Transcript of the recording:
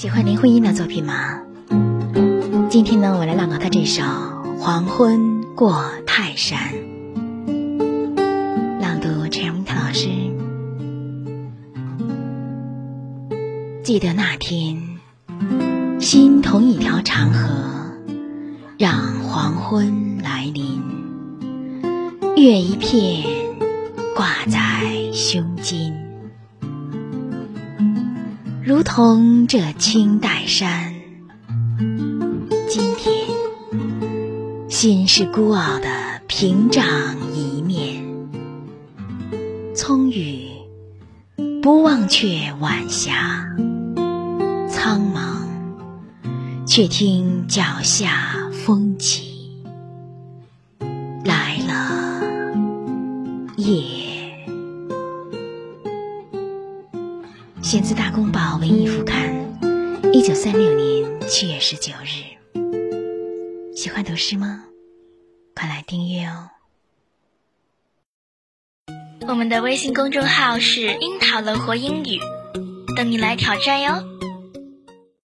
喜欢林徽因的作品吗？今天呢，我来朗读她这首《黄昏过泰山》。朗读陈荣涛老师。记得那天，心同一条长河，让黄昏来临，月一片挂在胸襟，如同这青黛山。今天，心是孤傲的屏障一面，葱郁，不忘却晚霞。苍茫，却听脚下风起，来了夜。选自《大公报文艺副刊》，一九三六年七月十九日。喜欢读诗吗？快来订阅哦！我们的微信公众号是“樱桃乐活英语”，等你来挑战哟。